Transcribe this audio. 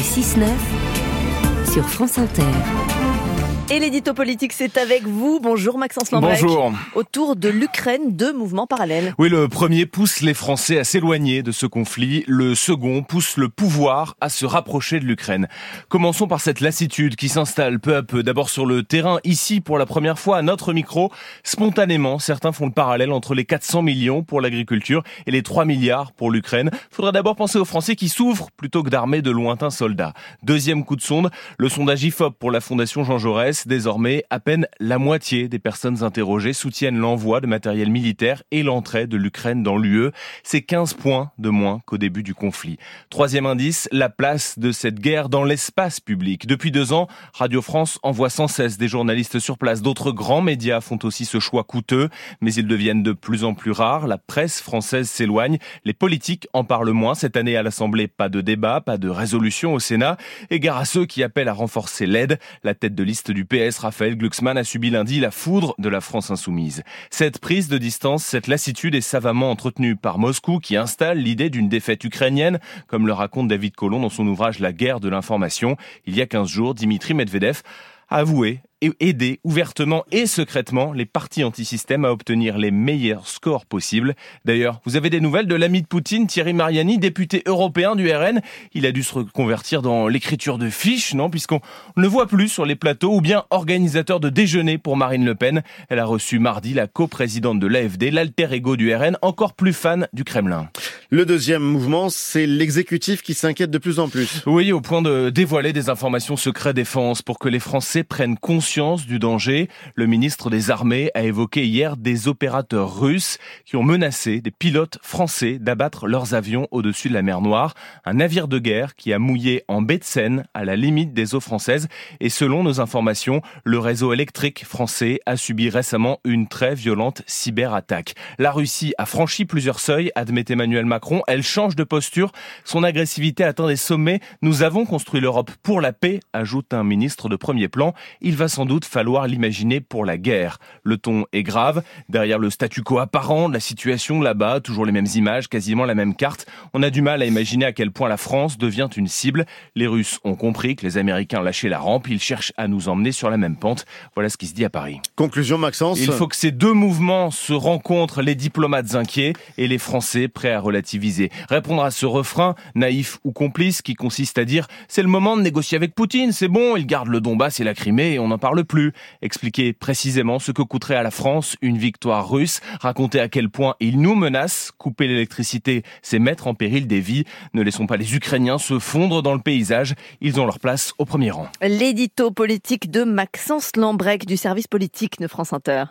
6-9 sur France Inter. Et l'édito politique, c'est avec vous. Bonjour Maxence Lambrec. Bonjour. Autour de l'Ukraine, deux mouvements parallèles. Oui, le premier pousse les Français à s'éloigner de ce conflit. Le second pousse le pouvoir à se rapprocher de l'Ukraine. Commençons par cette lassitude qui s'installe peu à peu. D'abord sur le terrain, ici pour la première fois à notre micro. Spontanément, certains font le parallèle entre les 400 millions pour l'agriculture et les 3 milliards pour l'Ukraine. Faudrait d'abord penser aux Français qui souffrent plutôt que d'armer de lointains soldats. Deuxième coup de sonde, le sondage IFOP pour la Fondation Jean Jaurès désormais, à peine la moitié des personnes interrogées soutiennent l'envoi de matériel militaire et l'entrée de l'Ukraine dans l'UE. C'est 15 points de moins qu'au début du conflit. Troisième indice, la place de cette guerre dans l'espace public. Depuis deux ans, Radio France envoie sans cesse des journalistes sur place. D'autres grands médias font aussi ce choix coûteux, mais ils deviennent de plus en plus rares. La presse française s'éloigne. Les politiques en parlent moins. Cette année à l'Assemblée, pas de débat, pas de résolution au Sénat. Égare à ceux qui appellent à renforcer l'aide. La tête de liste du PS, Raphaël Glucksmann, a subi lundi la foudre de la France insoumise. Cette prise de distance, cette lassitude est savamment entretenue par Moscou qui installe l'idée d'une défaite ukrainienne, comme le raconte David Colomb dans son ouvrage La guerre de l'information. Il y a 15 jours, Dimitri Medvedev a avoué aider ouvertement et secrètement les partis antisystèmes à obtenir les meilleurs scores possibles. D'ailleurs, vous avez des nouvelles de l'ami de Poutine, Thierry Mariani, député européen du RN. Il a dû se reconvertir dans l'écriture de fiches, non Puisqu'on ne voit plus sur les plateaux, ou bien organisateur de déjeuner pour Marine Le Pen. Elle a reçu mardi la coprésidente de l'AFD, l'alter ego du RN, encore plus fan du Kremlin. Le deuxième mouvement, c'est l'exécutif qui s'inquiète de plus en plus. Oui, au point de dévoiler des informations secrets défense pour que les Français prennent conscience du danger. Le ministre des Armées a évoqué hier des opérateurs russes qui ont menacé des pilotes français d'abattre leurs avions au-dessus de la mer Noire. Un navire de guerre qui a mouillé en baie de Seine, à la limite des eaux françaises. Et selon nos informations, le réseau électrique français a subi récemment une très violente cyberattaque. La Russie a franchi plusieurs seuils, admet Emmanuel Macron. Elle change de posture. Son agressivité atteint des sommets. Nous avons construit l'Europe pour la paix, ajoute un ministre de premier plan. Il va sans doute falloir l'imaginer pour la guerre. Le ton est grave. Derrière le statu quo apparent, la situation là-bas, toujours les mêmes images, quasiment la même carte. On a du mal à imaginer à quel point la France devient une cible. Les Russes ont compris que les Américains lâchaient la rampe. Ils cherchent à nous emmener sur la même pente. Voilà ce qui se dit à Paris. Conclusion, Maxence. Il faut que ces deux mouvements se rencontrent, les diplomates inquiets et les Français prêts à relativiser. Répondre à ce refrain, naïf ou complice, qui consiste à dire c'est le moment de négocier avec Poutine, c'est bon, il garde le Donbass et la Crimée et on en parle parle plus. Expliquer précisément ce que coûterait à la France une victoire russe, raconter à quel point il nous menace, couper l'électricité, c'est mettre en péril des vies. Ne laissons pas les Ukrainiens se fondre dans le paysage, ils ont leur place au premier rang. L'édito politique de Maxence Lambrec du service politique de France Inter.